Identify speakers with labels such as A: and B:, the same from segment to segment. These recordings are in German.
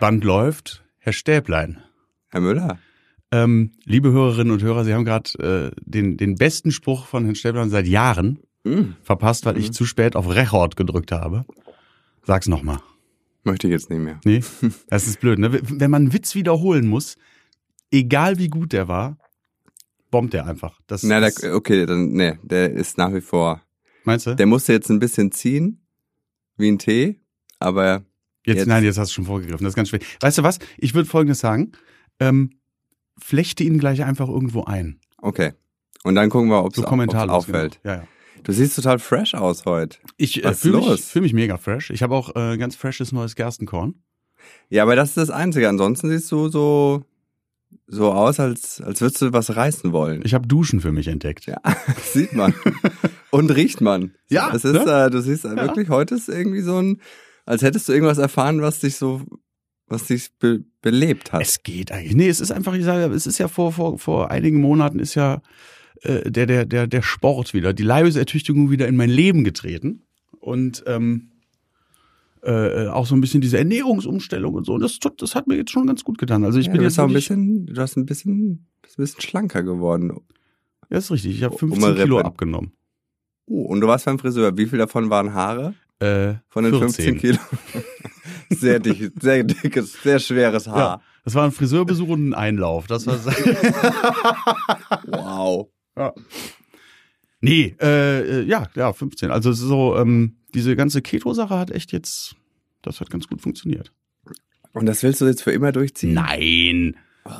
A: Band läuft. Herr Stäblein.
B: Herr Müller.
A: Ähm, liebe Hörerinnen und Hörer, Sie haben gerade äh, den, den besten Spruch von Herrn Stäblein seit Jahren
B: Hm,
A: verpasst, weil ich zu spät auf Record gedrückt habe. Sag's nochmal.
B: möchte ich jetzt nicht mehr.
A: Nee, das ist blöd. Ne? Wenn man einen Witz wiederholen muss, egal wie gut der war, bombt der einfach. Das,
B: Na,
A: das
B: der, okay, dann, nee, der ist nach wie vor.
A: meinst du?
B: Der musste jetzt ein bisschen ziehen, wie ein Tee, aber
A: Jetzt,
B: Jetzt-
A: nein, jetzt hast du schon vorgegriffen. Das ist ganz schwer. Weißt du was? Ich würde Folgendes sagen. Ähm, flechte ihn gleich einfach irgendwo ein.
B: okay. Und dann gucken wir, ob
A: So
B: es
A: kommentarlos.
B: auffällt.
A: Genau. Ja, ja.
B: Du siehst total fresh aus heute.
A: Ich äh, fühle mich, fühl mich mega fresh. Ich habe auch äh, ganz freshes neues Gerstenkorn.
B: Ja, aber das ist das Einzige. Ansonsten siehst du so, so aus, als, als würdest du was reißen wollen.
A: Ich habe Duschen für mich entdeckt.
B: Ja, sieht man. Und riecht man.
A: Ja,
B: Es ist,
A: ne?
B: äh, du siehst äh, wirklich, heute ist irgendwie so ein, als hättest du irgendwas erfahren, was dich so, was dich be belebt hat.
A: Es geht eigentlich. Nee, es ist einfach, ich sage, es ist ja vor, vor, vor einigen Monaten ist ja äh, der, der, der, der Sport wieder, die Leibesertüchtigung wieder in mein Leben getreten. Und ähm, äh, auch so ein bisschen diese Ernährungsumstellung und so. Und das, tut- das hat mir jetzt schon ganz gut getan. Also ich
B: ja,
A: bin
B: du
A: jetzt
B: bist auch ein bisschen, du hast ein bisschen, bist ein bisschen schlanker geworden.
A: Ja, ist richtig. Ich habe
B: Um
A: 15
B: eine
A: Kilo abgenommen.
B: Oh, und du warst beim Friseur. Wie viel davon waren Haare?
A: Äh,
B: Von den
A: 14.
B: 15 Kilo? sehr dick, sehr dickes, sehr schweres Haar.
A: Ja, das war ein Friseurbesuch und ein Einlauf. Das war
B: Wow.
A: ja. Nee, äh, ja, ja, 15. Also so, ähm, diese ganze Keto-Sache hat echt jetzt, das hat ganz gut funktioniert.
B: Und das willst du jetzt für immer durchziehen?
A: Nein,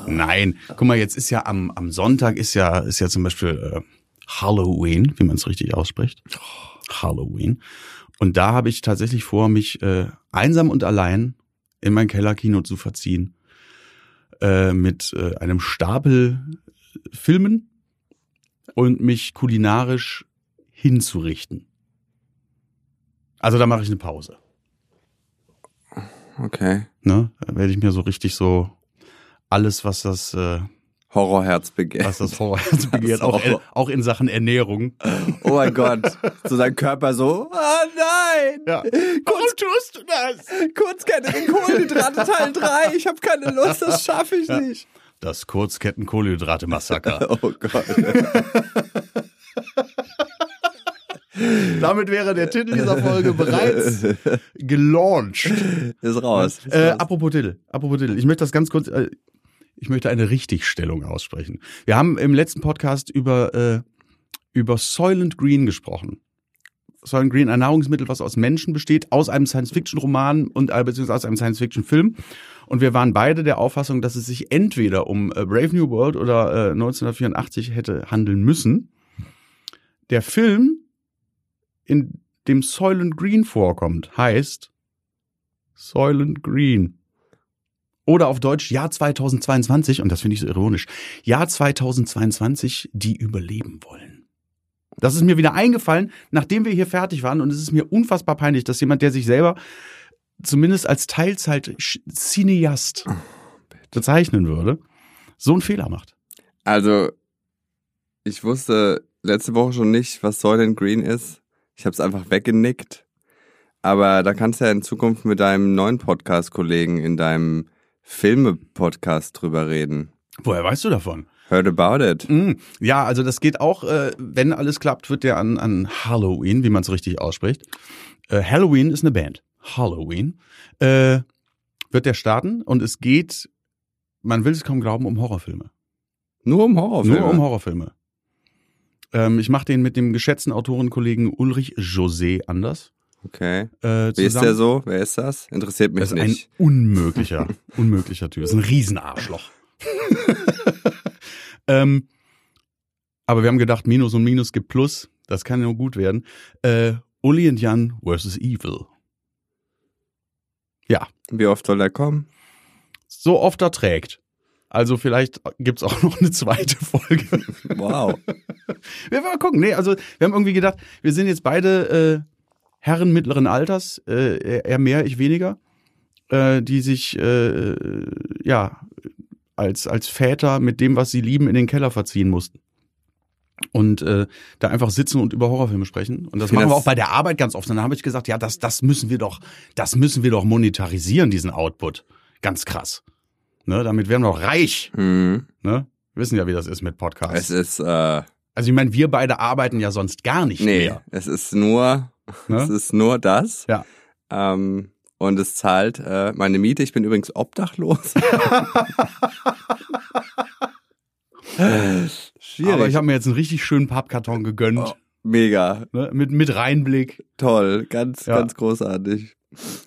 A: nein. Guck mal, jetzt ist ja am, am Sonntag ist ja, ist ja zum Beispiel äh, Halloween, wie man es richtig ausspricht. Halloween. Und da habe ich tatsächlich vor, mich äh, einsam und allein in mein Kellerkino zu verziehen. Äh, mit äh, einem Stapel Filmen und mich kulinarisch hinzurichten. Also da mache ich eine Pause.
B: Okay.
A: Ne? Da werde ich mir so richtig so alles, was das, äh,
B: Horrorherz begehrt.
A: was das Horrorherz begehrt,
B: Das
A: auch,
B: Horror.
A: auch in Sachen Ernährung.
B: Oh mein Gott. So dein Körper so, ah nein.
A: Ja. Warum tust du das?
B: Kurzkettige Kohlenhydrate Teil 3. Ich habe keine Lust, das schaffe ich nicht.
A: Das Kurzketten-Kohlenhydrate-Massaker.
B: Oh Gott.
A: Damit wäre der Titel dieser Folge bereits gelauncht.
B: Ist raus. Ist
A: Äh,
B: raus.
A: apropos Titel, apropos Titel. Ich möchte das ganz kurz, äh, ich möchte eine Richtigstellung aussprechen. Wir haben im letzten Podcast über, äh, über Soylent Green gesprochen. Soylent Green, ein Nahrungsmittel, was aus Menschen besteht, aus einem Science-Fiction-Roman und äh, beziehungsweise aus einem Science-Fiction-Film. Und wir waren beide der Auffassung, dass es sich entweder um äh, Brave New World oder äh, 1984 hätte handeln müssen. Der Film, in dem Soylent Green vorkommt, heißt Soylent Green. Oder auf Deutsch Jahr 2022, und das finde ich so ironisch, Jahr 2022, die überleben wollen. Das ist mir wieder eingefallen, nachdem wir hier fertig waren, und es ist mir unfassbar peinlich, dass jemand, der sich selber zumindest als Teilzeit-Cineast bezeichnen würde, so einen Fehler macht.
B: Also, ich wusste letzte Woche schon nicht, was Soylent Green ist. Ich habe es einfach weggenickt. Aber da kannst du ja in Zukunft mit deinem neuen Podcast-Kollegen in deinem Filme-Podcast drüber reden.
A: Woher weißt du davon?
B: Heard about it.
A: Mm, Ja, also das geht auch, äh, wenn alles klappt, wird der an, an Halloween, wie man es richtig ausspricht. Äh, Halloween ist eine Band. Halloween. Äh, wird der starten und es geht, man will es kaum glauben, um Horrorfilme.
B: Nur um Horrorfilme.
A: Nur um Horrorfilme. Ähm, ich mache den mit dem geschätzten Autorenkollegen Ulrich José Anders.
B: Okay.
A: Äh,
B: Wie ist der so? Wer ist das? Interessiert mich
A: Das ist ein
B: nicht.
A: unmöglicher, unmöglicher Typ. Das ist ein Riesenarschloch. ähm, aber wir haben gedacht, Minus und Minus gibt Plus. Das kann ja nur gut werden. Äh, Uli und Jan versus Evil. Ja,
B: Wie oft soll er kommen?
A: so oft er trägt. Also vielleicht gibt's auch noch eine zweite Folge.
B: Wow.
A: Wir werden mal gucken. Nee, also wir haben irgendwie gedacht, wir sind jetzt beide äh, Herren mittleren Alters, äh, er- er mehr, ich weniger, äh, die sich äh, ja als als Väter mit dem, was sie lieben, in den Keller verziehen mussten. Und äh, da einfach sitzen und über Horrorfilme sprechen. Und das machen wir
B: das-
A: auch bei der Arbeit ganz oft. Und dann habe ich gesagt, ja, das, das müssen wir doch, das müssen wir doch monetarisieren, diesen Output. Ganz krass. Ne, damit wären wir auch reich.
B: Mhm.
A: Ne? Wir wissen ja, wie das ist mit Podcasts.
B: Es ist, äh,
A: also ich meine, wir beide arbeiten ja sonst gar nicht
B: nee,
A: mehr.
B: es ist nur,
A: Ne?
B: es ist nur das.
A: Ja.
B: Ähm, und es zahlt äh, meine Miete. Ich bin übrigens obdachlos. Schwierig.
A: Aber ich habe mir jetzt einen richtig schönen Pappkarton gegönnt.
B: Oh. Mega.
A: Ne? Mit, mit Reinblick.
B: Toll. Ganz,
A: Ja.
B: ganz großartig.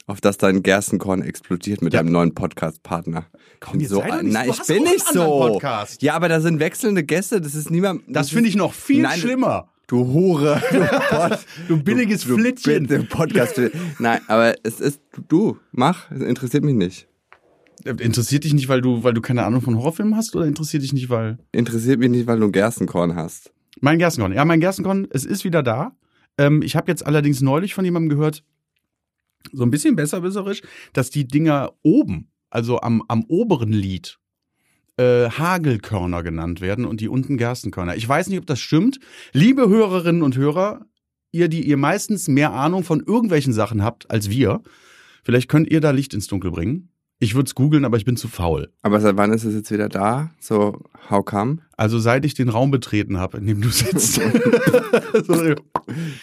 B: Auf dass dein Gerstenkorn explodiert mit
A: Ja.
B: deinem neuen Podcast-Partner.
A: Komm, jetzt
B: so,
A: sei nicht
B: nein, ich bin nicht so.
A: Podcast?
B: Ja, aber da sind wechselnde Gäste. Das ist niemand.
A: Das finde ich noch viel
B: Nein,
A: schlimmer.
B: Du Hure. Du, Pod,
A: Du billiges Flittchen.
B: Du, Podcast. Nein, aber es ist, du, mach. Es interessiert mich nicht.
A: Interessiert dich nicht, weil du, weil du keine Ahnung von Horrorfilmen hast oder interessiert dich nicht, weil.
B: Interessiert mich nicht, weil du ein Gerstenkorn hast.
A: Mein Gerstenkorn. Ja, mein Gerstenkorn, es ist wieder da. Ähm, ich habe jetzt allerdings neulich von jemandem gehört, so ein bisschen besserwisserisch, dass die Dinger oben, also am, am oberen Lied, äh, Hagelkörner genannt werden und die unten Gerstenkörner. Ich weiß nicht, ob das stimmt. Liebe Hörerinnen und Hörer, ihr, die ihr meistens mehr Ahnung von irgendwelchen Sachen habt als wir, vielleicht könnt ihr da Licht ins Dunkel bringen. Ich würde es googeln, aber ich bin zu faul.
B: Aber seit wann ist es jetzt wieder da? So, how come?
A: Also seit ich den Raum betreten habe, in dem du sitzt. so,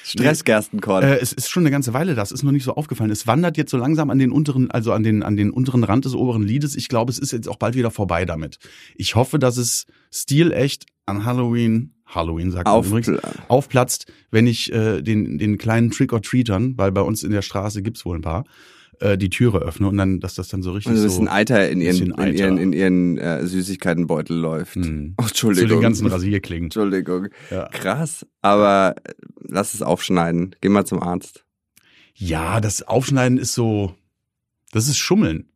B: Stressgerstenkorn.
A: Äh, es ist schon eine ganze Weile das, ist noch nicht so aufgefallen. Es wandert jetzt so langsam an den unteren, also an den, an den unteren Rand des oberen Liedes. Ich glaube, es ist jetzt auch bald wieder vorbei damit. Ich hoffe, dass es stilecht an Halloween, Halloween sagt man
B: Auf,
A: übrigens, aufplatzt, wenn ich äh, den, den kleinen Trick-or-Treatern, weil bei uns in der Straße gibt's wohl ein paar, äh, die Türe öffne und dann, dass das dann so richtig
B: also ein
A: so
B: bisschen Eiter in ihren,
A: bisschen
B: in ihren,
A: Eiter.
B: in ihren äh, Süßigkeitenbeutel läuft.
A: Hm.
B: Oh,
A: zu
B: Entschuldigung.
A: den ganzen Rasierklingen.
B: Entschuldigung.
A: Ja.
B: Krass. Aber äh, lass es aufschneiden. Geh mal zum Arzt.
A: ja, das Aufschneiden ist so, das ist Schummeln.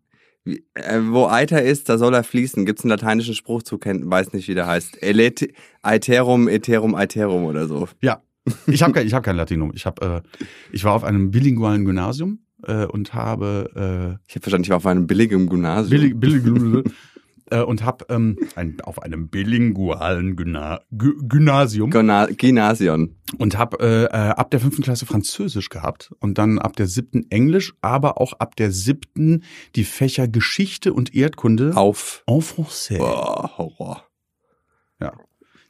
B: Wie, äh, wo Eiter ist, da soll er fließen. Gibt's einen lateinischen Spruch zu kennen, weiß nicht, wie der heißt. Elet Aeterum, Eterum, Aeterum oder so.
A: Ja, ich habe kein, ich hab kein Latinum. Ich hab, äh, ich war auf einem bilingualen Gymnasium äh, und habe
B: Ich habe verstanden, ich war auf einem billigen
A: äh,
B: Gymnasium.
A: billig, billig, äh, und habe ähm, ein, auf einem bilingualen Gyna Gy Gymnasium
B: Gymna Gymnasion.
A: und habe äh, äh, ab der fünften Klasse Französisch gehabt und dann ab der siebten Englisch, aber auch ab der siebten die Fächer Geschichte und Erdkunde
B: Auf.
A: en français.
B: Boah, Horror.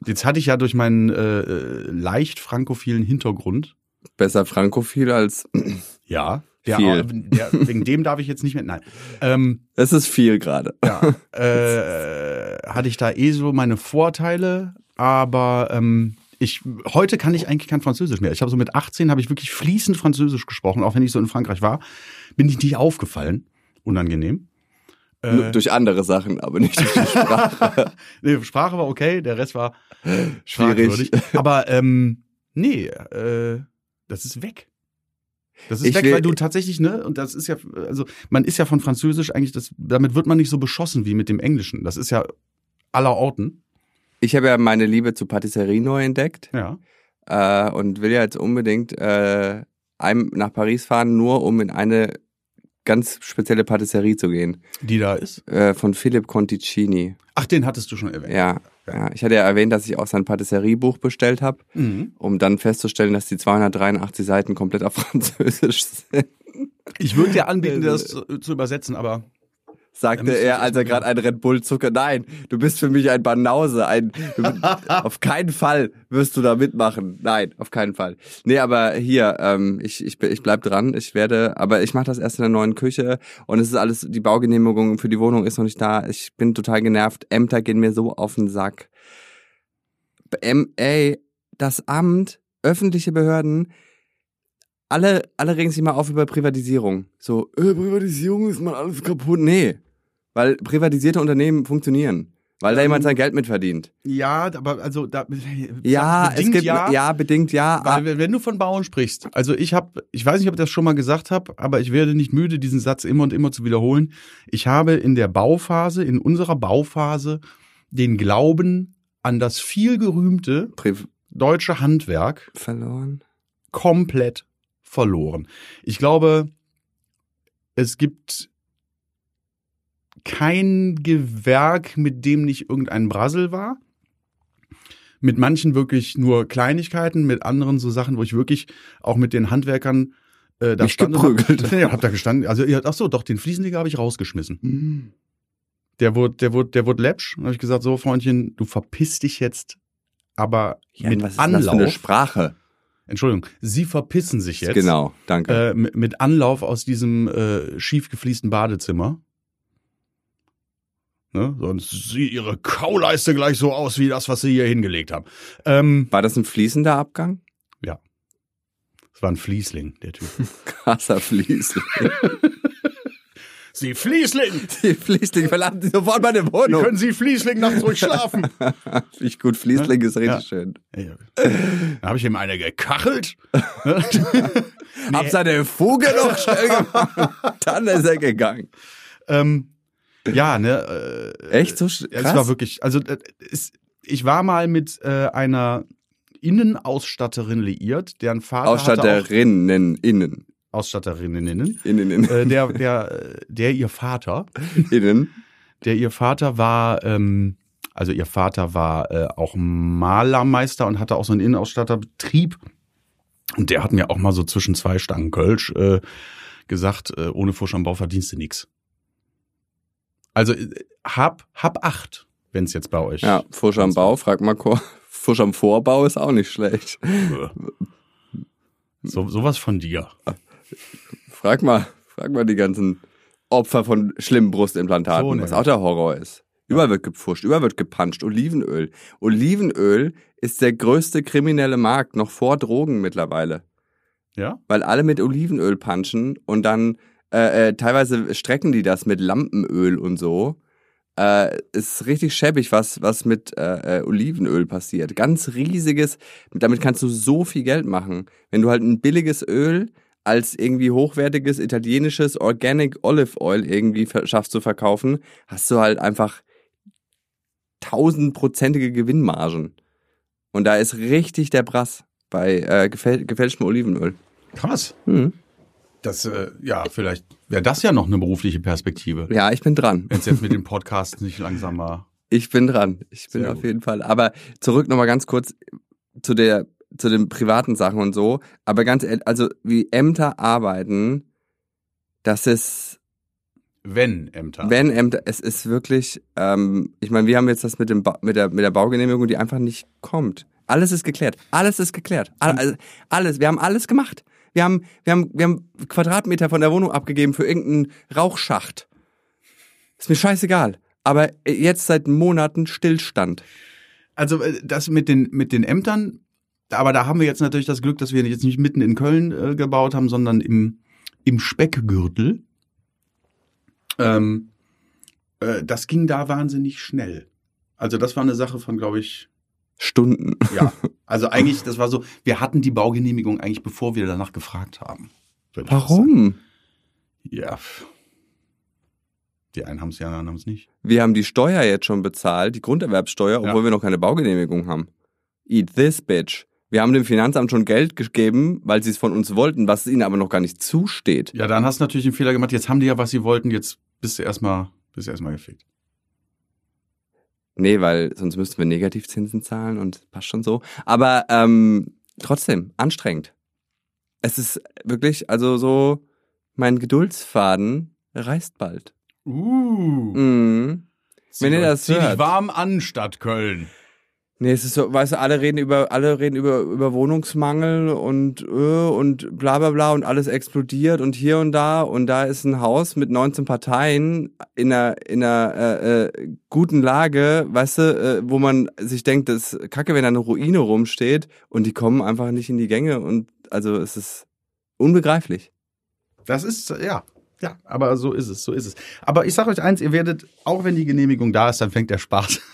A: Jetzt hatte ich ja durch meinen äh, äh, leicht frankophilen Hintergrund
B: Besser frankophil als.
A: Ja, der,
B: Viel.
A: der, wegen dem darf ich jetzt nicht mehr. Nein. Ähm,
B: Es ist viel gerade.
A: ja, äh, hatte ich da eh so meine Vorteile, aber ähm, ich heute kann ich eigentlich kein Französisch mehr. Ich habe so mit 18 habe ich wirklich fließend Französisch gesprochen, auch wenn ich so in Frankreich war, bin ich nicht aufgefallen. Unangenehm. Äh,
B: Durch andere Sachen, aber nicht durch die Sprache.
A: nee, Sprache war okay, der Rest war
B: Schwierig.
A: Aber ähm, nee, äh, das ist weg. Das ist
B: Ich
A: weg,
B: will-
A: weil du tatsächlich, ne, und das ist ja, also man ist ja von Französisch eigentlich, das, damit wird man nicht so beschossen wie mit dem Englischen. Das ist ja aller Orten.
B: Ich habe ja meine Liebe zu Patisserie neu entdeckt
A: Ja.
B: äh, und will ja jetzt unbedingt äh, einem nach Paris fahren, nur um in eine ganz spezielle Patisserie zu gehen.
A: Die da ist.
B: Äh, von Philipp Conticini.
A: Ach, den hattest du schon erwähnt.
B: Ja, ja. Ich hatte ja erwähnt, dass ich auch sein Patisseriebuch bestellt habe,
A: Mhm.
B: um dann festzustellen, dass die 283 Seiten komplett auf Französisch sind.
A: Ich würde dir anbieten, das zu, zu übersetzen, aber
B: Sagte er, als er gerade einen Red Bull zucker. Nein, du bist für mich ein Banause. Ein, auf keinen Fall wirst du da mitmachen. Nein, auf keinen Fall. Nee, aber hier, ähm, ich, ich, ich bleib dran. Ich werde, aber ich mache das erst in der neuen Küche und es ist alles, die Baugenehmigung für die Wohnung ist noch nicht da. Ich bin total genervt. Ämter gehen mir so auf den Sack. Ähm, ey, das Amt, öffentliche Behörden, alle, alle regen sich mal auf über Privatisierung. So, äh, Privatisierung ist mal alles kaputt. Nee. Weil privatisierte Unternehmen funktionieren. Weil da
A: Ähm,
B: jemand sein Geld mitverdient.
A: ja, aber also da
B: Ja, es gibt, ja, bedingt ja.
A: Weil wenn- wenn du von Bauern sprichst, also ich habe, ich weiß nicht, ob ich das schon mal gesagt habe, aber ich werde nicht müde, diesen Satz immer und immer zu wiederholen. Ich habe in der Bauphase, in unserer Bauphase, den Glauben an das vielgerühmte deutsche Handwerk
B: verloren.
A: komplett verloren. Ich glaube, es gibt kein Gewerk, mit dem nicht irgendein Brassel war. Mit manchen wirklich nur Kleinigkeiten, mit anderen so Sachen, wo ich wirklich auch mit den Handwerkern Äh, da
B: Mich
A: stand-
B: geprügelt.
A: Ja, hab da gestanden. Also, ach so, doch, den Fliesenleger habe ich rausgeschmissen. Der wurde, der wurde, der wurde läppsch. Habe ich gesagt, so, Freundchen, du verpiss dich jetzt, aber
B: Ja,
A: mit
B: was ist denn das für eine
A: Anlauf.
B: Sprache?
A: Entschuldigung, sie verpissen sich jetzt.
B: Genau, danke.
A: Äh, mit, mit Anlauf aus diesem äh, schief gefliesten Badezimmer. Ne? Sonst sieht ihre Kauleiste gleich so aus wie das, was sie hier hingelegt haben. Ähm,
B: War das ein fließender Abgang?
A: das war ein Fließling, der Typ.
B: Krasser Fließling.
A: Sie Fließling!
B: Die Fließling verlassen Sie sofort meine
A: Wie
B: Wohnung.
A: können Sie Fließling nachts ruhig schlafen?
B: Ich gut, Fließling ist richtig
A: Ja.
B: schön.
A: Ja. Da habe ich ihm eine gekachelt.
B: Hab seine Fuge noch schnell gemacht. Dann ist er gegangen.
A: ähm, ja, ne? Äh,
B: Echt so
A: Ja,
B: krass?
A: Es war wirklich, also äh, es, ich war mal mit äh, einer Innenausstatterin liiert, deren Vater
B: Ausstatterinnen, innen.
A: auch Ausstatterinnen, innen,
B: Innen, innen.
A: äh, der, der, äh, der ihr Vater,
B: innen.
A: der ihr Vater war, ähm, also ihr Vater war äh, auch Malermeister und hatte auch so einen Innenausstatterbetrieb. Und der hat mir auch mal so zwischen zwei Stangen Kölsch äh, gesagt, äh, ohne Fusch am Bau verdienst du nix. Also äh, hab, hab acht, wenn es jetzt bei euch.
B: Ja, Fusch am Bau, frag mal Chor. Fusch am Vorbau ist auch nicht schlecht.
A: So, sowas von dir.
B: Frag mal, frag mal die ganzen Opfer von schlimmen Brustimplantaten,
A: So, ne.
B: was auch der Horror ist. Überall wird gepfuscht, überall wird gepanscht. Olivenöl. Olivenöl ist der größte kriminelle Markt, noch vor Drogen mittlerweile.
A: Ja?
B: Weil alle mit Olivenöl punchen und dann äh, äh, teilweise strecken die das mit Lampenöl und so. Äh, ist richtig schäbig, was, was mit äh, äh, Olivenöl passiert. Ganz riesiges, damit kannst du so viel Geld machen. Wenn du halt ein billiges Öl als irgendwie hochwertiges italienisches Organic Olive Oil irgendwie schaffst zu verkaufen, hast du halt einfach tausendprozentige Gewinnmargen. Und da ist richtig der Brass bei äh, gefäl gefälschtem Olivenöl.
A: Krass.
B: Mhm.
A: Das, äh, ja, vielleicht wäre das ja noch eine berufliche Perspektive.
B: Ja, ich bin dran.
A: Wenn es jetzt mit den Podcasts nicht langsam mal.
B: Ich bin dran. Ich bin
A: Sehr
B: auf
A: gut.
B: jeden Fall. Aber zurück nochmal ganz kurz zu der, zu den privaten Sachen und so. Aber ganz ehrlich, also wie Ämter arbeiten, das ist,
A: Wenn Ämter.
B: wenn Ämter, es ist wirklich, ähm, ich meine, wir haben jetzt das mit dem ba mit der mit der Baugenehmigung, die einfach nicht kommt. Alles ist geklärt. Alles ist geklärt. All, also, alles. Wir haben alles gemacht. Wir haben, wir haben, wir haben Quadratmeter von der Wohnung abgegeben für irgendeinen Rauchschacht. Ist mir scheißegal. Aber jetzt seit Monaten Stillstand.
A: Also äh, das mit den, mit den Ämtern, aber da haben wir jetzt natürlich das Glück, dass wir jetzt nicht mitten in Köln äh, gebaut haben, sondern im, im Speckgürtel. Ähm, äh, das ging da wahnsinnig schnell. Also das war eine Sache von, glaube ich,
B: Stunden.
A: ja. Also eigentlich, das war so, wir hatten die Baugenehmigung eigentlich, bevor wir danach gefragt haben.
B: Warum?
A: Ja. Die einen haben es ja, die anderen haben es nicht.
B: Wir haben die Steuer jetzt schon bezahlt, die Grunderwerbsteuer, obwohl
A: Ja.
B: wir noch keine Baugenehmigung haben. Eat this, bitch. Wir haben dem Finanzamt schon Geld gegeben, weil sie es von uns wollten, was ihnen aber noch gar nicht zusteht.
A: Ja, dann hast du natürlich einen Fehler gemacht. Jetzt haben die ja, was sie wollten. Jetzt bist du erstmal, bist du erstmal gefickt.
B: Nee, weil sonst müssten wir Negativzinsen zahlen und passt schon so. Aber ähm, trotzdem, anstrengend. Es ist wirklich, also so, mein Geduldsfaden reißt bald.
A: Uh.
B: Mhm. Wenn ihr das hört.
A: warm an, Stadt Köln.
B: Nee, es ist so, weißt du, alle reden über, alle reden über, über Wohnungsmangel und, äh, und bla bla bla und alles explodiert und hier und da und da ist ein Haus mit 19 Parteien in einer, in einer äh, äh, guten Lage, weißt du, äh, wo man sich denkt, das ist kacke, wenn da eine Ruine rumsteht und die kommen einfach nicht in die Gänge und also es ist unbegreiflich.
A: Das ist, ja. Ja, aber so ist es, so ist es. Aber ich sage euch eins, ihr werdet, auch wenn die Genehmigung da ist, dann fängt der Spaß.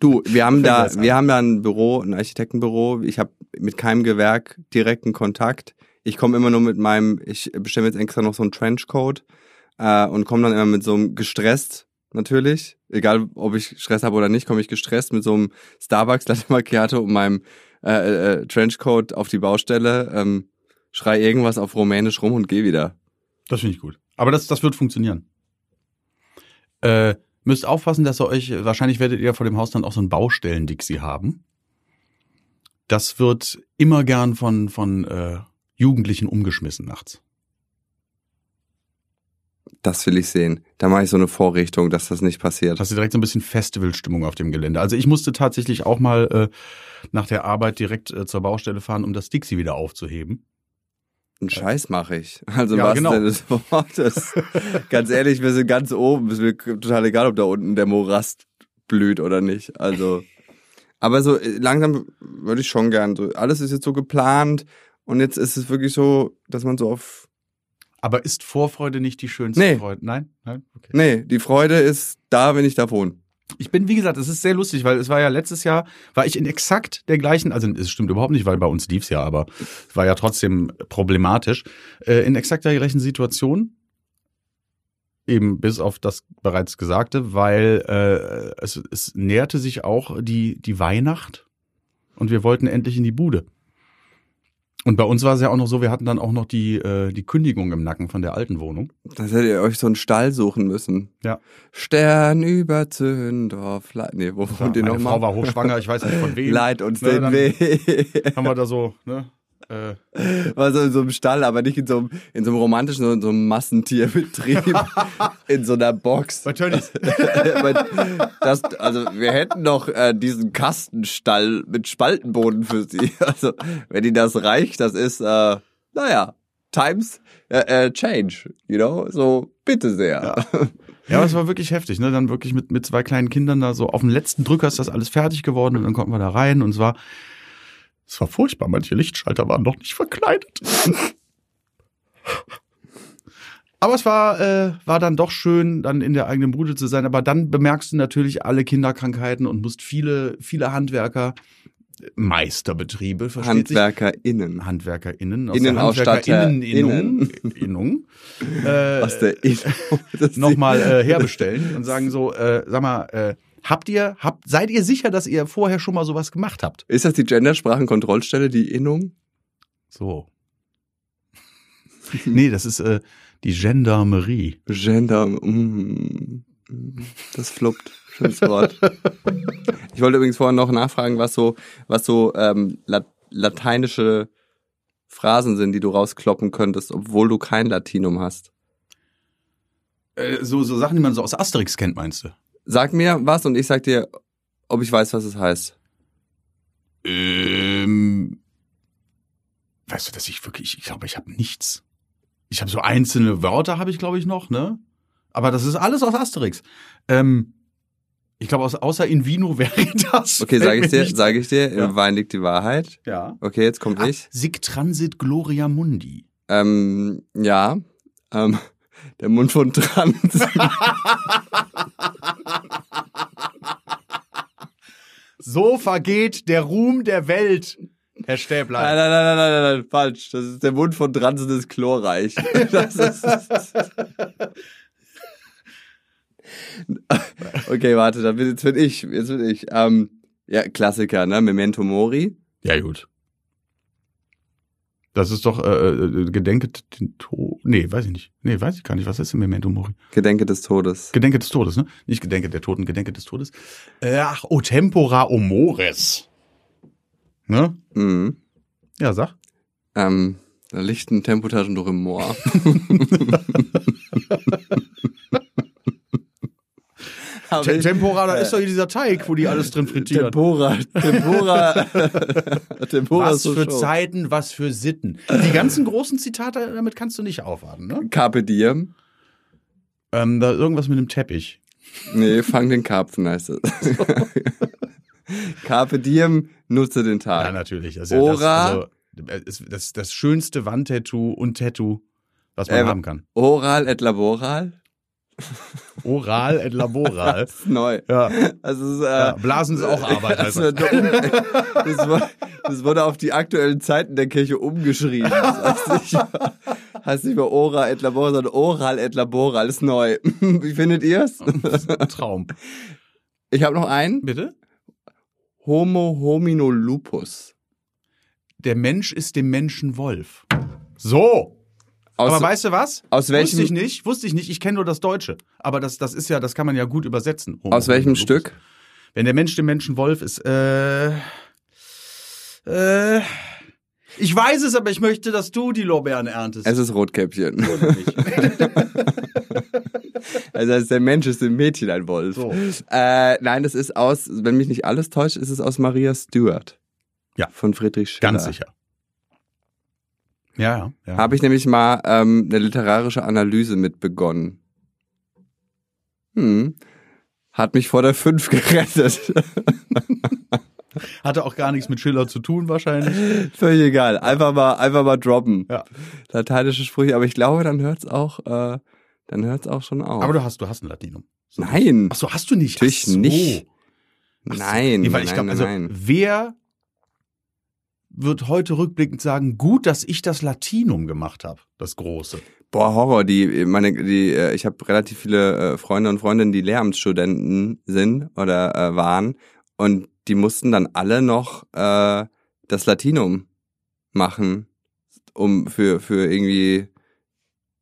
B: Du, wir haben da, wir haben da ein Büro, ein Architektenbüro. Ich habe mit keinem Gewerk direkten Kontakt. Ich komme immer nur mit meinem, ich bestelle jetzt extra noch so einen Trenchcoat äh, und komme dann immer mit so einem gestresst, natürlich. Egal, ob ich Stress habe oder nicht, komme ich gestresst mit so einem Starbucks Latte Macchiato und meinem äh, äh, Trenchcoat auf die Baustelle, ähm, schrei irgendwas auf Rumänisch rum und geh wieder.
A: Das finde ich gut. Aber das, das wird funktionieren. Äh, müsst aufpassen, dass ihr euch, wahrscheinlich werdet ihr vor dem Haus dann auch so ein Baustellen-Dixie haben. Das wird immer gern von, von äh, Jugendlichen umgeschmissen nachts.
B: Das will ich sehen. Da mache ich so eine Vorrichtung, dass das nicht passiert.
A: Hast du direkt so ein bisschen Festivalstimmung auf dem Gelände. Also ich musste tatsächlich auch mal äh, nach der Arbeit direkt äh, zur Baustelle fahren, um das Dixie wieder aufzuheben.
B: Einen Scheiß mache ich. Also
A: Ja,
B: was
A: genau.
B: denn des Wortes? ganz ehrlich, wir sind ganz oben. Ist mir total egal, ob da unten der Morast blüht oder nicht. Also, aber so äh, langsam würde ich schon gern. So, alles ist jetzt so geplant und jetzt ist es wirklich so, dass man so auf.
A: Aber ist Vorfreude nicht die schönste
B: Nee.
A: Freude? Nein? Nein? Okay.
B: Nee, die Freude ist da, wenn ich da wohne.
A: Ich bin, wie gesagt, es ist sehr lustig, weil es war ja letztes Jahr, war ich in exakt der gleichen, also es stimmt überhaupt nicht, weil bei uns lief's ja, aber es war ja trotzdem problematisch, äh, in exakt der gleichen Situation. Eben bis auf das bereits Gesagte, weil äh, es, es näherte sich auch die, die Weihnacht und wir wollten endlich in die Bude. Und bei uns war es ja auch noch so, wir hatten dann auch noch die, äh, die Kündigung im Nacken von der alten Wohnung.
B: Dann hättet ihr euch so einen Stall suchen müssen.
A: Ja.
B: Stern über Zündorf. Le- Nee, wo
A: Ja,
B: wohnt ihr nochmal?
A: Frau war hochschwanger, ich weiß nicht von wem.
B: Leid uns
A: Ne,
B: den Weg.
A: Haben wir da so, ne? Äh,
B: War so in so einem Stall, aber nicht in so einem, in so einem romantischen, sondern in so einem Massentierbetrieb. in so einer Box.
A: bei Tönnies.
B: das, also wir hätten noch äh, diesen Kastenstall mit Spaltenboden für sie. Also wenn ihnen das reicht, das ist, äh, naja, times äh, äh, change, you know? So, bitte sehr.
A: Ja, aber es war wirklich heftig, ne? Dann wirklich mit, mit zwei kleinen Kindern da so auf dem letzten Drücker ist das alles fertig geworden und dann konnten wir da rein und es war, es war furchtbar. Manche Lichtschalter waren noch nicht verkleidet. Aber es war, äh, war dann doch schön, dann in der eigenen Bude zu sein. Aber dann bemerkst du natürlich alle Kinderkrankheiten und musst viele, viele Handwerker, Meisterbetriebe, versteht sich,
B: HandwerkerInnen.
A: HandwerkerInnen aus
B: Innenausstatter-
A: der HandwerkerInnen, Innung, äh,
B: Aus der Innen. Das
A: nochmal äh, herbestellen und sagen so, äh, sag mal, äh, habt ihr, habt, seid ihr sicher, dass ihr vorher schon mal sowas gemacht habt?
B: Ist das die Gendersprachenkontrollstelle, die Innung?
A: So. nee, das ist äh, die Gendarmerie.
B: Gender, mm, das fluppt. Schönes Wort. Ich wollte übrigens vorhin noch nachfragen, was so, was so ähm, lat lateinische Phrasen sind, die du rauskloppen könntest, obwohl du kein Latinum hast.
A: Äh, so, so Sachen, die man so aus Asterix kennt, meinst du?
B: Sag mir was und ich sag dir, ob ich weiß, was es heißt.
A: Ähm, weißt du, dass ich wirklich, ich glaube, ich habe nichts. Ich habe so einzelne Wörter, habe ich, glaube ich, noch, ne? Aber das ist alles aus Asterix. Ähm, ich glaube, außer in Vino Veritas.
B: Okay,
A: fällt
B: sag ich dir,
A: nichts
B: sag ich dir,
A: Ja.
B: im Wein liegt die Wahrheit.
A: Ja.
B: Okay, jetzt kommt ich.
A: Sic transit gloria mundi.
B: Ähm, ja, ähm, der Mund von Trans.
A: So vergeht der Ruhm der Welt, Herr
B: Nein,
A: Stäblein.
B: nein, nein, nein, nein, nein, nein, falsch. Das ist der Mund von Transen ist chlorreich. Das ist, okay, warte, jetzt bin ich, jetzt bin ich. Ähm, ja, Klassiker, ne? Memento Mori.
A: Ja, gut. Das ist doch äh, äh, Gedenke den Tod. Nee, weiß ich nicht. Nee, weiß ich gar nicht. Was ist denn Memento Mori?
B: Gedenke des Todes.
A: Gedenke des Todes, ne? Nicht Gedenke der Toten, Gedenke des Todes. Äh, ach, O Tempora O Mores. Ne?
B: Mhm.
A: Ja, sag.
B: Ähm, da lichten Tempotaschen durch im Moor. Aber
A: Te
B: ich-
A: Tempora, da ist doch hier dieser Teig, wo die alles drin frittieren.
B: Tempora, Tempora, Tempora
A: Was
B: so
A: für
B: show.
A: Zeiten, was für Sitten. Die ganzen großen Zitate, damit kannst du nicht aufwarten, ne?
B: Carpe diem.
A: Ähm, da irgendwas mit dem Teppich.
B: Nee, fang den Karpfen heißt es. Carpe diem, nutze den
A: Ja,
B: Tag.
A: natürlich. Das ist ja
B: Ora.
A: das, also, das, das schönste Wandtattoo und Tattoo, was man
B: Äh,
A: haben kann.
B: Oral et laboral.
A: Oral et laboral.
B: Das ist neu.
A: ja.
B: Es ist, äh,
A: ja. Blasen ist auch Arbeit.
B: das,
A: Also.
B: das, wurde, das wurde auf die aktuellen Zeiten der Kirche umgeschrieben. Das heißt nicht, heißt nicht mehr Ora et laboral, sondern Oral et laboral. Ist neu. Wie findet?
A: Das ist ein Traum.
B: Ich habe noch einen.
A: Bitte?
B: Homo homino lupus.
A: Der Mensch ist dem Menschen Wolf. So.
B: Aus,
A: Aber weißt du was?
B: aus welchem-
A: Wusste ich nicht, wusste ich nicht. Ich kenne nur das Deutsche. Aber das, das ist ja, das kann man ja gut übersetzen. Homo
B: aus welchem. Stück?
A: Wenn der Mensch dem Menschen Wolf ist, äh, äh, Ich weiß es, aber ich möchte, dass du die Lorbeeren erntest.
B: Es ist Rotkäppchen. Also als der Mensch ist im Mädchen ein Wolf.
A: So.
B: Äh, nein, das ist aus, wenn mich nicht alles täuscht, ist es aus Maria Stuart.
A: Ja.
B: Von Friedrich Schiller.
A: Ganz sicher. Ja, ja.
B: Habe ich nämlich mal ähm, eine literarische Analyse mit begonnen. Hm. Hat mich vor der 5 gerettet.
A: Hatte auch gar nichts mit Schiller zu tun wahrscheinlich.
B: Völlig egal. Einfach mal, einfach mal droppen.
A: Ja.
B: Lateinische Sprüche, aber ich glaube, dann hört's auch, äh, dann hört's auch schon auf.
A: Aber du hast, du hast ein Latinum. So.
B: nein.
A: Ach so, hast du nicht?
B: Natürlich
A: so.
B: nicht. Nein,
A: Nee, weil
B: nein,
A: ich glaube, also
B: nein.
A: wer wird heute rückblickend sagen, gut, dass ich das Latinum gemacht habe, das große.
B: Boah, Horror, die, meine, die, äh, ich habe relativ viele äh, Freunde und Freundinnen, die Lehramtsstudenten sind oder äh, waren und die mussten dann alle noch äh, das Latinum machen, um für, für irgendwie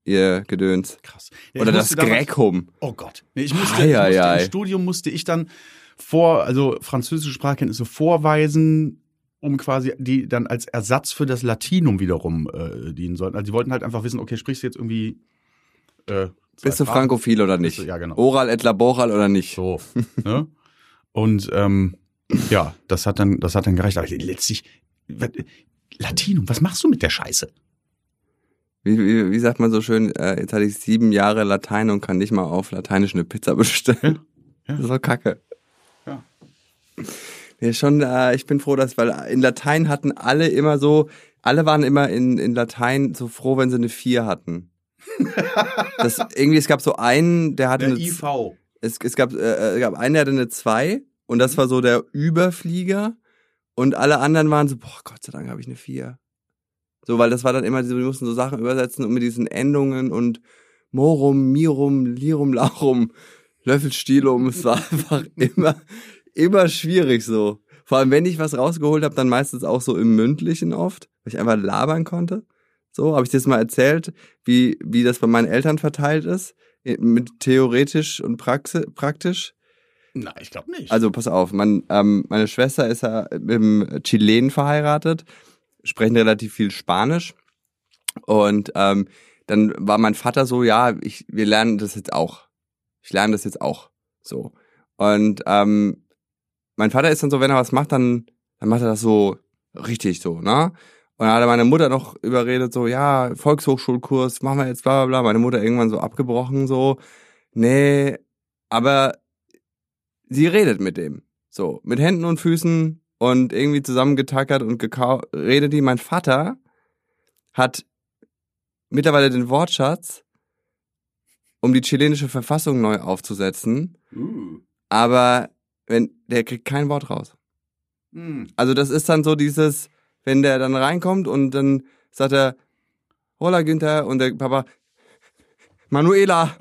B: ihr Gedöns.
A: Krass. Ja,
B: Oder das Grecum.
A: Oh Gott. Nee, ich musste, musste
B: ei.
A: im Studium musste ich dann vor, also französische Sprachkenntnisse vorweisen, um quasi die dann als Ersatz für das Latinum wiederum äh, dienen sollten. Also die wollten halt einfach wissen, okay, sprichst du jetzt irgendwie äh,
B: Bist du frankophil oder nicht?
A: Du- ja, genau.
B: Oral et laboral oder nicht?
A: So. ne? Und ähm, ja, das hat dann, das hat dann gereicht. Aber letztlich, Latinum, was machst du mit der Scheiße?
B: Wie, wie, wie sagt man so schön, äh, jetzt hatte ich sieben Jahre Latein und kann nicht mal auf Lateinisch eine Pizza bestellen.
A: Ja, ja.
B: Das ist doch kacke.
A: Ja.
B: Ja, schon, äh, ich bin froh, dass, weil in Latein hatten alle immer so, alle waren immer in, in Latein so froh, wenn sie eine vier hatten. das, irgendwie, es gab so einen, der hatte
A: Der
B: eine,
A: IV.
B: es, es gab, äh, es gab einen, der hatte eine zwei und das war so der Überflieger und alle anderen waren so, boah, Gott sei Dank habe ich eine vier. So, weil das war dann immer, die mussten so Sachen übersetzen und mit diesen Endungen und Morum, Mirum, Lirum, Laurum, Löffelstilum, es war einfach immer, immer schwierig so. Vor allem, wenn ich was rausgeholt habe, dann meistens auch so im Mündlichen oft, weil ich einfach labern konnte. So, habe ich dir das mal erzählt, wie, wie das bei meinen Eltern verteilt ist, mit theoretisch und Praxi praktisch.
A: Na, ich glaube nicht.
B: Also pass auf, mein, ähm, meine Schwester ist ja mit einem Chilen verheiratet, sprechen relativ viel Spanisch. Und ähm, dann war mein Vater so, ja, ich, wir lernen das jetzt auch. Ich lerne das jetzt auch. So. Und ähm, mein Vater ist dann so, wenn er was macht, dann, dann macht er das so richtig so, ne? Und dann hat meine Mutter noch überredet, so, ja, Volkshochschulkurs, machen wir jetzt bla bla bla. Meine Mutter irgendwann so abgebrochen, so, nee, aber sie redet mit dem. So, mit Händen und Füßen und irgendwie zusammengetackert und gekau redet die. Mein Vater hat mittlerweile den Wortschatz, um die chilenische Verfassung neu aufzusetzen,
A: Uh.
B: aber wenn, der kriegt kein Wort raus.
A: Hm.
B: Also das ist dann so dieses, wenn der dann reinkommt und dann sagt er, Hola Günther und der Papa, Manuela,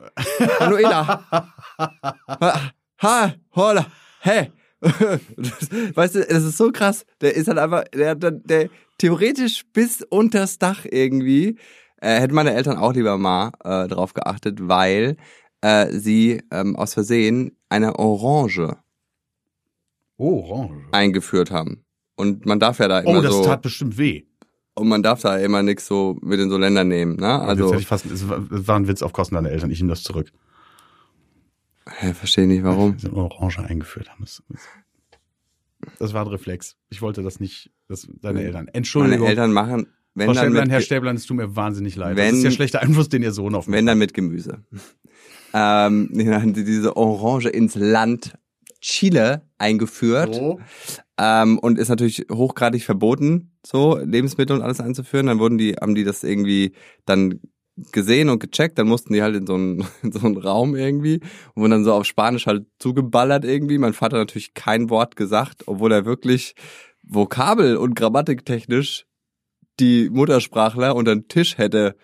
B: Manuela, ha, hola, hey. weißt du, das ist so krass. Der ist halt einfach, der, der, der theoretisch bis unters Dach irgendwie. Äh, hätten meine Eltern auch lieber mal äh, drauf geachtet, weil äh, sie ähm, aus Versehen eine Orange
A: Orange.
B: eingeführt haben. Und man darf ja da immer
A: Oh, das
B: so
A: tat bestimmt weh.
B: und man darf da immer nix so mit in so Länder nehmen, ne?
A: Also,
B: Also
A: ich fast, es war es war ein Witz auf Kosten deiner Eltern. Ich nehme das zurück.
B: hä, verstehe nicht warum.
A: Sie Orange eingeführt haben. Das, das war ein Reflex. Ich wollte das nicht, das, deine Eltern. Entschuldigung.
B: Meine Eltern machen, wenn
A: Frau
B: dann,
A: Stäblein,
B: mit,
A: Herr
B: Ge-
A: Stäblein, es tut mir wahnsinnig leid.
B: Wenn-
A: das ist der schlechte Einfluss, den Ihr Sohn auf mich
B: wenn dann mit Gemüse. ähm, sie diese Orange ins Land Chile eingeführt.
A: So.
B: Ähm, und ist natürlich hochgradig verboten, so Lebensmittel und alles einzuführen. Dann wurden die, haben die das irgendwie dann gesehen und gecheckt, dann mussten die halt in so einen, in so einen Raum irgendwie und wurden dann so auf Spanisch halt zugeballert irgendwie. Mein Vater hat natürlich kein Wort gesagt, obwohl er wirklich vokabel- und grammatiktechnisch die Muttersprachler unter den Tisch hätte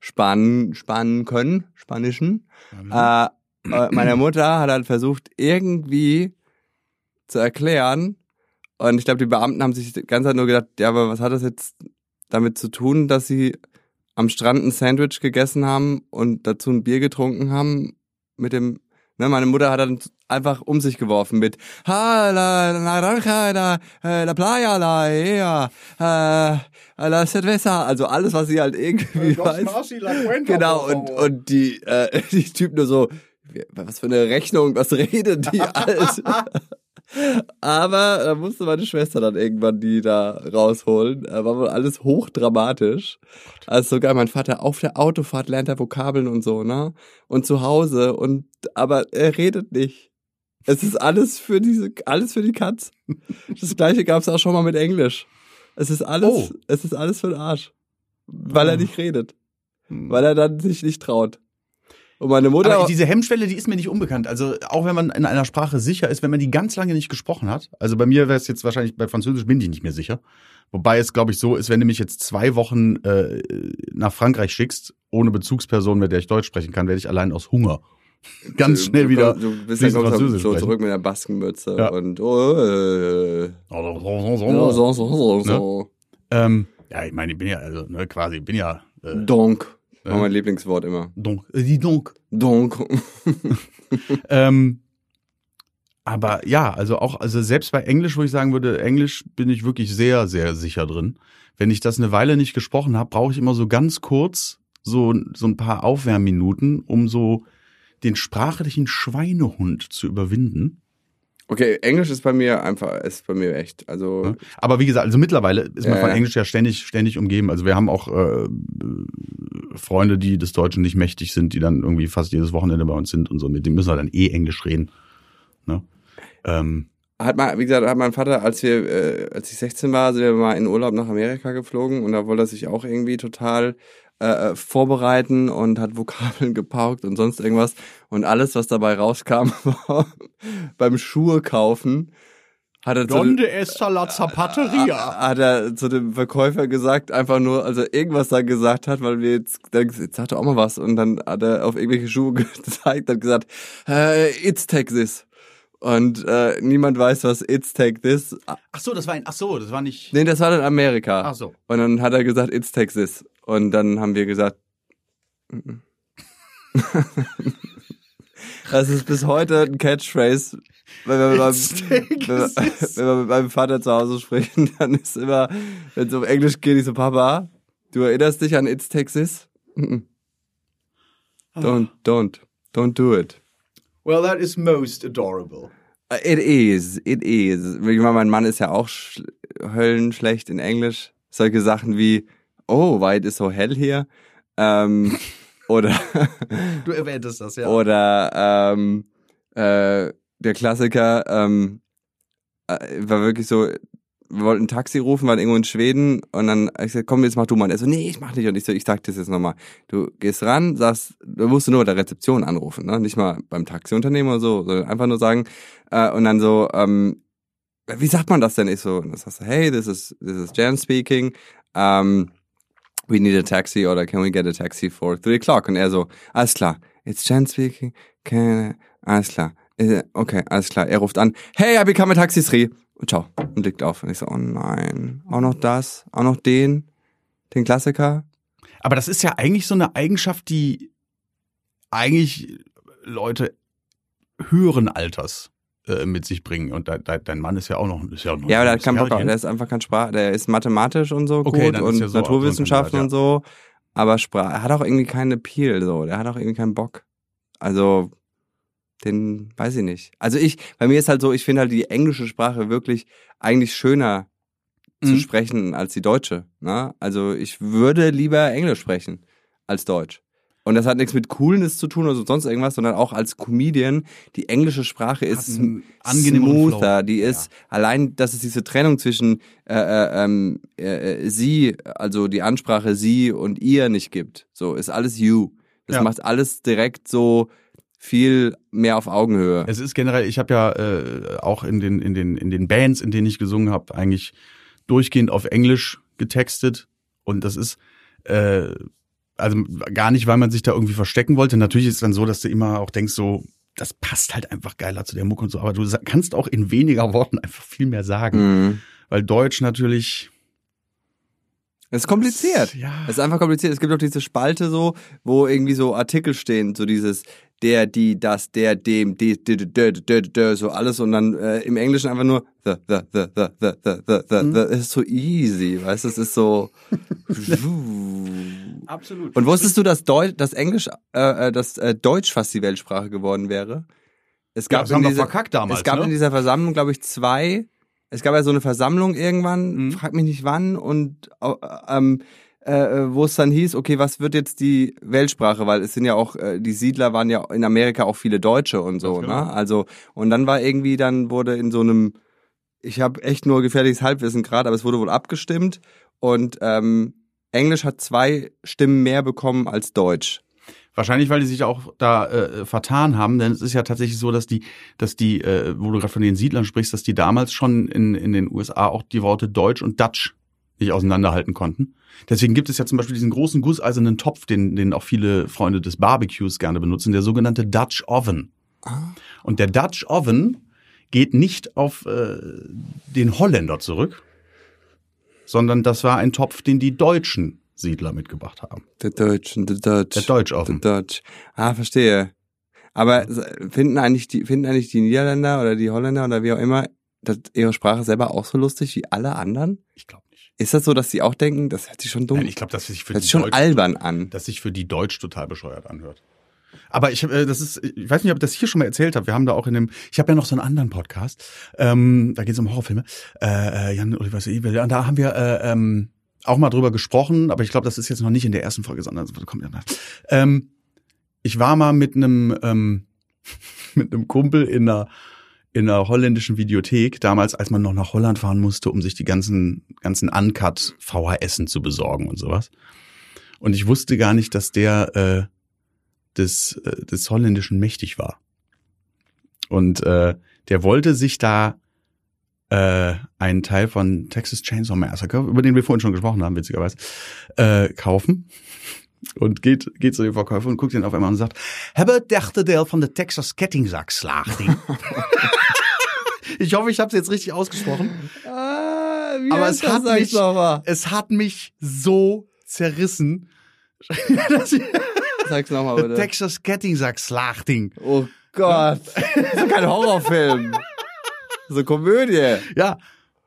B: spannen, spannen können, spanischen. Äh, äh, meine Mutter hat halt versucht, irgendwie zu erklären. Und ich glaube, die Beamten haben sich die ganze Zeit nur gedacht, ja, aber was hat das jetzt damit zu tun, dass sie am Strand ein Sandwich gegessen haben und dazu ein Bier getrunken haben mit dem, ne, meine Mutter hat dann einfach um sich geworfen mit Ha, la, naranja, la, äh, la playa, la, ja, äh, la cerveza, also alles, was sie halt irgendwie weiß. Genau, und, und die, äh, die Typen nur so, was für eine Rechnung, was redet die alles? Aber da musste meine Schwester dann irgendwann die da rausholen. War wohl alles hochdramatisch. Also sogar mein Vater auf der Autofahrt lernt er Vokabeln und so, ne? Und zu Hause und aber er redet nicht. Es ist alles für diese, alles für die Katz. Das gleiche gab es auch schon mal mit Englisch. Es ist alles,
A: Oh.
B: es ist alles für den Arsch. Weil er nicht redet. Weil er dann sich nicht traut. Und meine Mutter.
A: Aber diese Hemmschwelle, die ist mir nicht unbekannt. Also auch wenn man in einer Sprache sicher ist, wenn man die ganz lange nicht gesprochen hat. Also bei mir wäre es jetzt wahrscheinlich, bei Französisch bin ich nicht mehr sicher. Wobei es, glaube ich, so ist, wenn du mich jetzt zwei Wochen äh, nach Frankreich schickst, ohne Bezugsperson, mit der ich Deutsch sprechen kann, werde ich allein aus Hunger ganz schnell
B: du,
A: wieder
B: Du bist ja
A: Französisch
B: so
A: sprechen.
B: zurück mit der Baskenmütze
A: Ja.
B: und oh, äh, so, so, so, so, so.
A: Ähm, ja, ich meine, ich bin ja, also ne, quasi, bin ja äh,
B: Donc. War mein Lieblingswort immer.
A: donc, äh, dis donc.
B: Donc.
A: Ähm, aber ja, also auch, also selbst bei Englisch, wo ich sagen würde, Englisch bin ich wirklich sehr, sehr sicher drin. Wenn ich das eine Weile nicht gesprochen habe, brauche ich immer so ganz kurz so, so ein paar Aufwärmminuten, um so den sprachlichen Schweinehund zu überwinden.
B: Okay, Englisch ist bei mir einfach, ist bei mir echt. Also,
A: Ne? Aber wie gesagt, also mittlerweile ist man
B: Ja,
A: von
B: ja.
A: Englisch ja ständig, ständig umgeben. Also wir haben auch äh, Freunde, die des Deutschen nicht mächtig sind, die dann irgendwie fast jedes Wochenende bei uns sind und so. Mit denen müssen wir dann eh Englisch reden. Ne? Ähm,
B: hat mal, wie gesagt, hat mein Vater, als wir, äh, als ich 16 war, sind wir mal in Urlaub nach Amerika geflogen und da wollte er sich auch irgendwie total äh, äh, vorbereiten und hat Vokabeln gepaukt und sonst irgendwas. Und alles, was dabei rauskam, war beim Schuhe kaufen, hat er zu dem,
A: esta la zapateria?
B: hat er zu dem Verkäufer gesagt, einfach nur, also irgendwas da gesagt hat, weil wir jetzt, dann, jetzt sagt er auch mal was und dann hat er auf irgendwelche Schuhe gezeigt, hat gesagt, äh, it's this. Und äh, niemand weiß, was it's take this.
A: Ach so, das war ein, ach so, das war nicht.
B: Nee, das war dann Amerika.
A: Ach so.
B: Und dann hat er gesagt, it's this. Und dann haben wir gesagt, das ist bis heute ein Catchphrase. Wenn wir, beim, wenn, wir,
A: this.
B: wenn wir mit meinem Vater zu Hause sprechen, dann ist immer, wenn es um Englisch geht, ich so, Papa, du erinnerst dich an It's This? Mm-mm. Don't, don't, don't do it.
A: Well, that is most adorable.
B: It is, it is. Ich meine, mein Mann ist ja auch sch höllenschlecht in Englisch. Solche Sachen wie, oh, why it is so hell hier? Ähm, oder,
A: Du erwähntest das, ja.
B: oder ähm, äh, der Klassiker ähm, äh, war wirklich so, wir wollten ein Taxi rufen, waren irgendwo in Schweden und dann hab ich gesagt, komm, jetzt mach du mal. Und er so, nee, ich mach nicht. Und ich so, ich sag das jetzt nochmal. Du gehst ran, sagst, du musst nur bei der Rezeption anrufen, ne? Nicht mal beim Taxiunternehmer oder so, sondern einfach nur sagen, äh, und dann so, ähm, wie sagt man das denn? Ich so, und dann sagst du, hey, this is, this is Jan speaking. Um, we need a taxi oder can we get a taxi for three o'clock? Und er so, alles klar, it's Jan speaking, can, alles klar, okay, alles klar. Er ruft an, hey, I become a taxi three. Und ciao. Und legt auf. Und ich so, oh nein, auch noch das, auch noch den, den Klassiker.
A: Aber das ist ja eigentlich so eine Eigenschaft, die eigentlich Leute höheren Alters äh, mit sich bringen. Und de, de, dein Mann ist ja auch noch, ist ja auch noch
B: Ja, aber der hat keinen Bock,
A: Kerlchen.
B: der ist einfach kein Sprach, der ist mathematisch und so
A: Okay,
B: gut und
A: ja so-
B: Naturwissenschaften und so. Aber Sprach, er hat auch irgendwie keinen Appeal, so. Der hat auch irgendwie keinen Bock. Also, den weiß ich nicht. Also ich, bei mir ist halt so, ich finde halt die englische Sprache wirklich eigentlich schöner zu
A: Mhm.
B: sprechen als die deutsche. Ne? Also ich würde lieber Englisch sprechen als Deutsch. Und das hat nichts mit Coolness zu tun oder so sonst irgendwas, sondern auch als Comedian, die englische Sprache ist smoother,
A: Flow.
B: die ist allein, dass es diese Trennung zwischen äh, äh, ähm, äh, äh, sie, also die Ansprache sie und ihr nicht gibt. So ist alles you. Das
A: Ja.
B: macht alles direkt so viel mehr auf Augenhöhe.
A: Es ist generell, ich habe ja äh, auch in den, in, den, in den Bands, in denen ich gesungen habe, eigentlich durchgehend auf Englisch getextet. Und das ist äh, also gar nicht, weil man sich da irgendwie verstecken wollte. Natürlich ist es dann so, dass du immer auch denkst, so, das passt halt einfach geiler zu der Mucke und so. Aber du kannst auch in weniger Worten einfach viel mehr sagen.
B: Mhm.
A: Weil Deutsch natürlich,
B: Es ist kompliziert.
A: Ja.
B: Es ist einfach kompliziert. Es gibt auch diese Spalte so, wo irgendwie so Artikel stehen, so dieses der, die, das, der, dem, die, die, die, die, die, die, die so alles und dann äh, im Englischen einfach nur the, the, the, the, the, the, the, the,
A: Mhm.
B: the. Es ist so easy, weißt du, es ist so.
A: Absolut.
B: Und wusstest du, dass Deutsch, dass Englisch, äh, äh, dass äh, Deutsch fast die Weltsprache geworden wäre? Es
A: Ja, das haben
B: in dieser-
A: damals,
B: Es gab
A: ne?
B: in dieser Versammlung, glaube ich, zwei. Es gab ja so eine Versammlung irgendwann,
A: Mhm.
B: frag mich nicht wann, und äh, ähm, äh, wo es dann hieß, okay, was wird jetzt die Weltsprache? Weil es sind ja auch, äh, die Siedler waren ja in Amerika auch viele Deutsche und so,
A: Ganz genau.
B: ne? Also, und dann war irgendwie, dann wurde in so einem, ich habe echt nur gefährliches Halbwissen gerade, aber es wurde wohl abgestimmt und ähm, Englisch hat zwei Stimmen mehr bekommen als Deutsch.
A: Wahrscheinlich, weil die sich auch da äh, vertan haben, denn es ist ja tatsächlich so, dass die, dass die, äh, wo du gerade von den Siedlern sprichst, dass die damals schon in, in den USA auch die Worte Deutsch und Dutch nicht auseinanderhalten konnten. Deswegen gibt es ja zum Beispiel diesen großen gusseisernen Topf, den, den auch viele Freunde des Barbecues gerne benutzen, der sogenannte Dutch Oven. Und der Dutch Oven geht nicht auf äh, den Holländer zurück, sondern das war ein Topf, den die deutschen Siedler mitgebracht haben.
B: Der Deutsch, der Deutsch.
A: Der Deutsch Oven.
B: Der Deutsch. Ah, verstehe. Aber finden eigentlich die, finden eigentlich die Niederländer oder die Holländer oder wie auch immer, das, ihre Sprache selber auch so lustig wie alle anderen?
A: Ich glaube nicht.
B: Ist das so, dass sie auch denken, das hört sich schon dumm,
A: Nein, ich glaube, dass sich für
B: hört
A: die
B: schon
A: Deutsch,
B: albern an?
A: dass sich für die Deutsch total bescheuert anhört. Aber ich, äh, das ist, ich weiß nicht, ob ich das hier schon mal erzählt habe. Wir haben da auch in dem, ich habe ja noch so einen anderen Podcast. Ähm, da geht es um Horrorfilme. Äh, äh, Jan Oliver Sebel. Und da haben wir äh, ähm, auch mal drüber gesprochen. Aber ich glaube, das ist jetzt noch nicht in der ersten Folge, sondern das kommt ja nach. Ähm, ich war mal mit einem ähm, mit einem Kumpel in einer in einer holländischen Videothek damals, als man noch nach Holland fahren musste, um sich die ganzen ganzen Uncut VHSen zu besorgen und sowas. Und ich wusste gar nicht, dass der äh, des, äh, des Holländischen mächtig war. Und äh, der wollte sich da äh, einen Teil von Texas Chainsaw Massacre, über den wir vorhin schon gesprochen haben, witzigerweise, äh, kaufen. Und geht, geht zu dem Verkäufer und guckt ihn auf einmal und sagt, hebben derde deel van de Texas Kettingzaagslagding. ich hoffe, ich habe es jetzt richtig ausgesprochen.
B: Ah, wie
A: Aber es hat mich-
B: noch mal.
A: Es hat mich so zerrissen. dass ich,
B: Sag's nochmal bitte.
A: Texas Kettingzaagslagding.
B: Oh Gott. Das ist kein Horrorfilm. So Komödie.
A: Ja.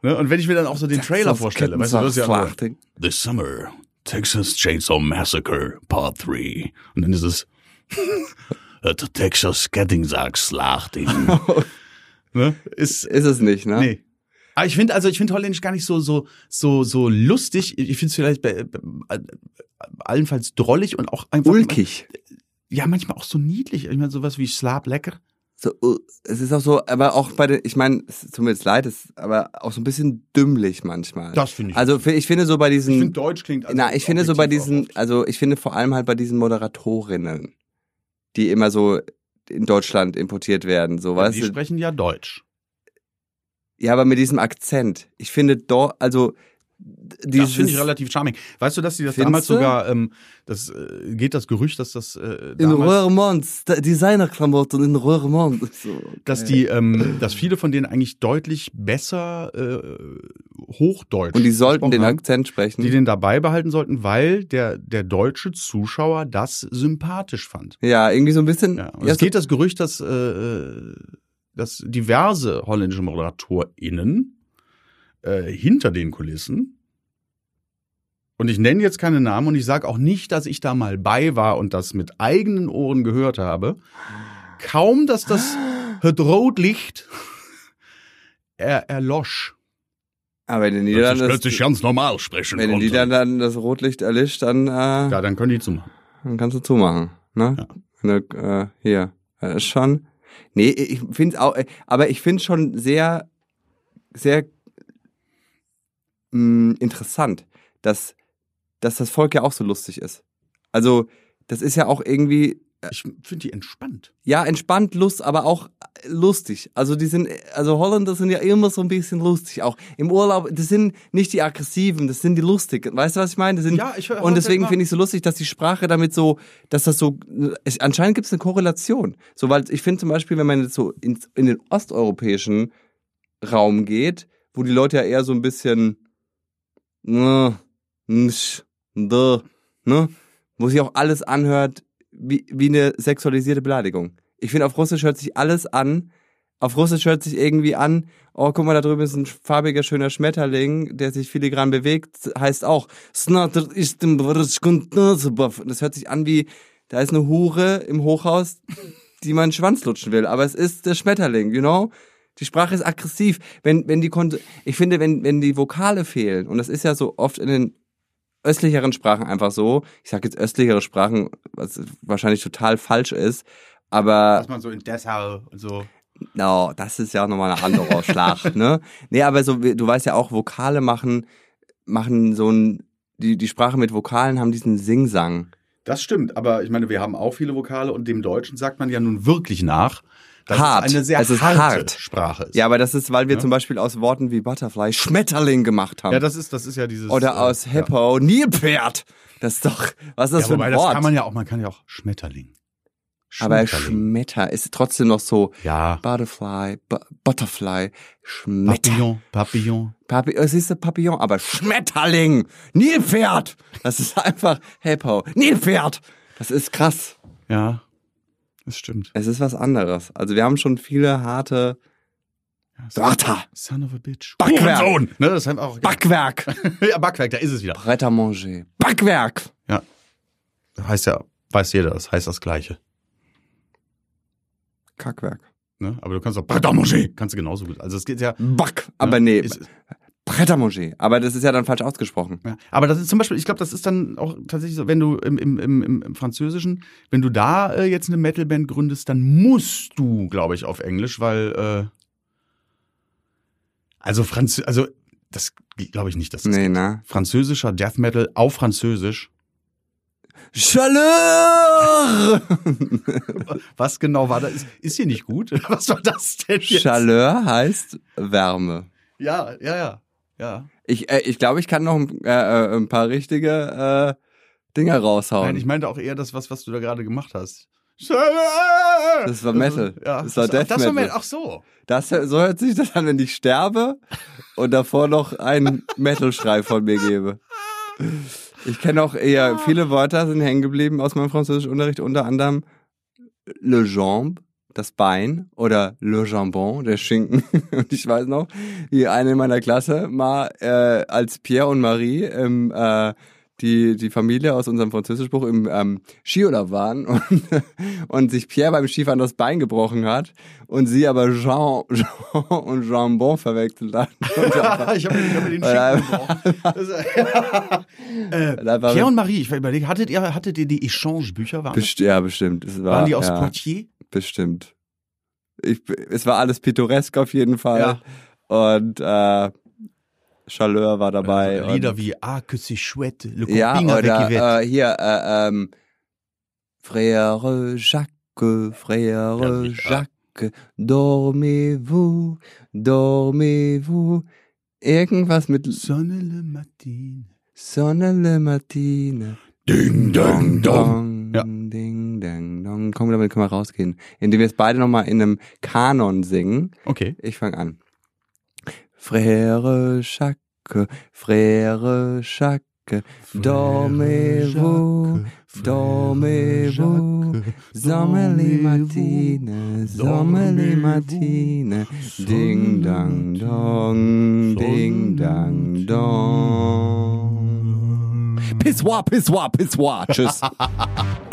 A: Ne? Und wenn ich mir dann auch so den Trailer vorstelle, weißt du, das ist ja. This Summer, Texas Chainsaw Massacre Part 3. Und dann ist es äh, Texas Kettingzaagslagding. ne? Ist,
B: Ist es nicht, ne?
A: nee. Aber ich finde, also ich finde Holländisch gar nicht so, so, so, so lustig. Ich finde es vielleicht bei, bei, allenfalls drollig und auch einfach.
B: Ulkig.
A: Ja, manchmal auch so niedlich. Ich meine, sowas wie Slaap lecker.
B: So, uh, es ist auch so, aber auch bei den, ich meine, es tut mir jetzt leid, es aber auch so ein bisschen dümmlich manchmal.
A: Das finde ich.
B: Also ich finde so bei
A: ich
B: diesen,
A: finde Deutsch klingt. also
B: na, ich finde so bei diesen, also ich finde vor allem halt bei diesen Moderatorinnen, die immer so in Deutschland importiert werden, so, weißt
A: Die
B: du?
A: sprechen ja Deutsch.
B: Ja, aber mit diesem Akzent. Ich finde dort, also dieses,
A: das finde ich relativ charming. Weißt du, dass die das damals
B: du?
A: sogar, ähm, das äh, geht das Gerücht, dass das äh,
B: in
A: damals,
B: Röhremont, Designerklamotten in Röhremont. So,
A: dass die, ähm, dass viele von denen eigentlich deutlich besser äh, Hochdeutsch
B: und die sollten den
A: haben,
B: Akzent sprechen.
A: die den dabei behalten sollten, weil der der deutsche Zuschauer das sympathisch fand.
B: ja, irgendwie so ein bisschen.
A: Ja,
B: ja,
A: es geht das Gerücht, dass äh, äh, dass diverse holländische ModeratorInnen äh, hinter den Kulissen und ich nenne jetzt keine Namen und ich sage auch nicht, dass ich da mal bei war und das mit eigenen Ohren gehört habe. Kaum, dass das het Rotlicht er, erlosch.
B: aber wenn die Niederlande,
A: plötzlich ganz normal sprechen
B: wenn die. Niederlande das Rotlicht erlischt, dann, äh,
A: Ja, dann können die zumachen.
B: dann kannst du zumachen. Ne?
A: Ja.
B: Du, äh, hier. Das ist schon. Nee, ich finde auch, äh, aber ich finde schon sehr, sehr mh, interessant, dass, dass das Volk ja auch so lustig ist. Also, das ist ja auch irgendwie,
A: Ich finde die entspannt.
B: ja, entspannt, Lust, aber auch äh, lustig. Also die sind, also Holländer sind ja immer so ein bisschen lustig. Auch im Urlaub, das sind nicht die aggressiven, das sind die lustigen. Weißt du, was ich meine? Das sind,
A: Ja, ich höre
B: und deswegen finde ich so lustig, dass die Sprache damit so, dass das so, es, anscheinend gibt es eine Korrelation. So, weil ich finde zum Beispiel, wenn man jetzt so in, in den osteuropäischen Raum geht, wo die Leute ja eher so ein bisschen, äh, d, ne? Wo sich auch alles anhört wie, wie eine sexualisierte Beleidigung. Ich finde, auf Russisch hört sich alles an. Auf Russisch hört sich irgendwie an, oh, guck mal, da drüben ist ein farbiger, schöner Schmetterling, der sich filigran bewegt, heißt auch, das hört sich an wie, da ist eine Hure im Hochhaus, die man Schwanz lutschen will, aber es ist der Schmetterling, you know? Die Sprache ist aggressiv. Wenn, wenn die Kon ich finde, wenn, wenn die Vokale fehlen, und das ist ja so oft in den östlicheren Sprachen einfach so, ich sage jetzt östlichere Sprachen, was wahrscheinlich total falsch ist, aber.
A: Was man so in Dessau und so.
B: No, das ist ja nochmal ein anderer Schlag, ne? Nee, aber so, du weißt ja auch, Vokale machen, machen so ein, die, die Sprache mit Vokalen haben diesen Singsang.
A: Das stimmt, aber ich meine, wir haben auch viele Vokale und dem Deutschen sagt man ja nun wirklich nach, dass
B: Hart.
A: es eine sehr
B: Es ist
A: harte
B: hart.
A: Sprache ist.
B: Ja, aber das ist, weil wir
A: Ja.
B: zum Beispiel aus Worten wie Butterfly Schmetterling gemacht haben.
A: Ja, das ist, das ist ja dieses.
B: Oder
A: äh,
B: aus Hippo Nilpferd. Das ist doch, was ist
A: Ja,
B: das für
A: wobei,
B: ein
A: das
B: Wort?
A: kann man ja auch, man kann ja auch Schmetterling.
B: aber
A: Schmetterling.
B: Schmetter ist trotzdem noch so
A: Ja.
B: Butterfly, Bu Butterfly, Schmetter.
A: Papillon, Papillon.
B: Papi es ist ein Papillon, aber Schmetterling, Nilpferd. Das ist einfach Hippo, Nilpferd. Das ist krass.
A: Ja, das stimmt.
B: Es ist was anderes. Also wir haben schon viele harte
A: Ja,
B: Wörter.
A: Son of a bitch.
B: Backwerk.
A: Hurensohn. Ne, das haben auch.
B: Backwerk,
A: ja, Backwerk, da ist es wieder.
B: Pret manger, Backwerk.
A: Ja. Heißt ja, weiß jeder, das heißt das Gleiche.
B: Kackwerk.
A: Ne? Aber du kannst auch Pret manger. Kannst du genauso gut. Also es geht ja.
B: Back, aber
A: ne,
B: nee,
A: Ist,
B: Pret à manger. Aber das ist ja dann falsch ausgesprochen.
A: ja. Aber das ist zum Beispiel, ich glaube, das ist dann auch tatsächlich so, wenn du im, im, im, im, Französischen, wenn du da äh, jetzt eine Metalband gründest, dann musst du, glaube ich, auf Englisch, weil äh, also Franz, also das glaube ich nicht, dass das
B: Nee, na.
A: französischer Death Metal auf Französisch.
B: Chaleur!
A: Was genau war das? Ist, ist hier nicht gut? Was war das denn jetzt?
B: Chaleur heißt Wärme.
A: Ja, ja, ja, ja.
B: Ich, äh, ich glaube, ich kann noch ein, äh, äh, ein paar richtige äh, Dinger raushauen.
A: Nein, ich meinte auch eher das, was, was du da gerade gemacht hast.
B: Das war Metal.
A: Ja,
B: Das war Death
A: das war
B: Metal.
A: Ach so.
B: das, so hört sich das an, wenn ich sterbe und davor noch einen Metal-Schrei von mir gebe. Ich kenne auch eher, viele Wörter sind hängen geblieben aus meinem Französischunterricht, unter anderem le jambe, das Bein oder le jambon, der Schinken. Und ich weiß noch, wie eine in meiner Klasse mal äh, als Pierre und Marie im, äh, die, die Familie aus unserem Französischbuch im ähm, Skiurlaub waren und, und sich Pierre beim Skifahren das Bein gebrochen hat und sie aber Jean, Jean und Jambon verwechselt hat.
A: Ich habe hab mir den Schinken äh,
B: einfach-
A: Pierre und Marie, ich überlege, hattet ihr, hattet ihr die Échange-Bücher? Waren,
B: Best ja, bestimmt. Es war,
A: waren die aus
B: ja,
A: Poitiers?
B: Bestimmt. Ich, es war alles pittoresk auf jeden Fall. Und äh, Chaleur war dabei.
A: Also Lieder wie Ah, que c'est chouette, le
B: ja, oder äh, hier, äh, ähm, Frère Jacques, Frère
A: Ja, ja.
B: Jacques, dormez-vous, dormez-vous. Irgendwas mit
A: Sonne le matin.
B: Sonne le Matine.
A: Ding, dong, dong. Ja.
B: Ding, dang, dong. Komm, damit können wir rausgehen. Indem wir es beide nochmal in einem Kanon singen.
A: Okay.
B: Ich fange an. Frère Jacques, Frère Jacques, dormez-vous, dormez-vous, les matines, ding dang dong, ding dang dong. Pissoir, pissoir, pissoir. Tschüss.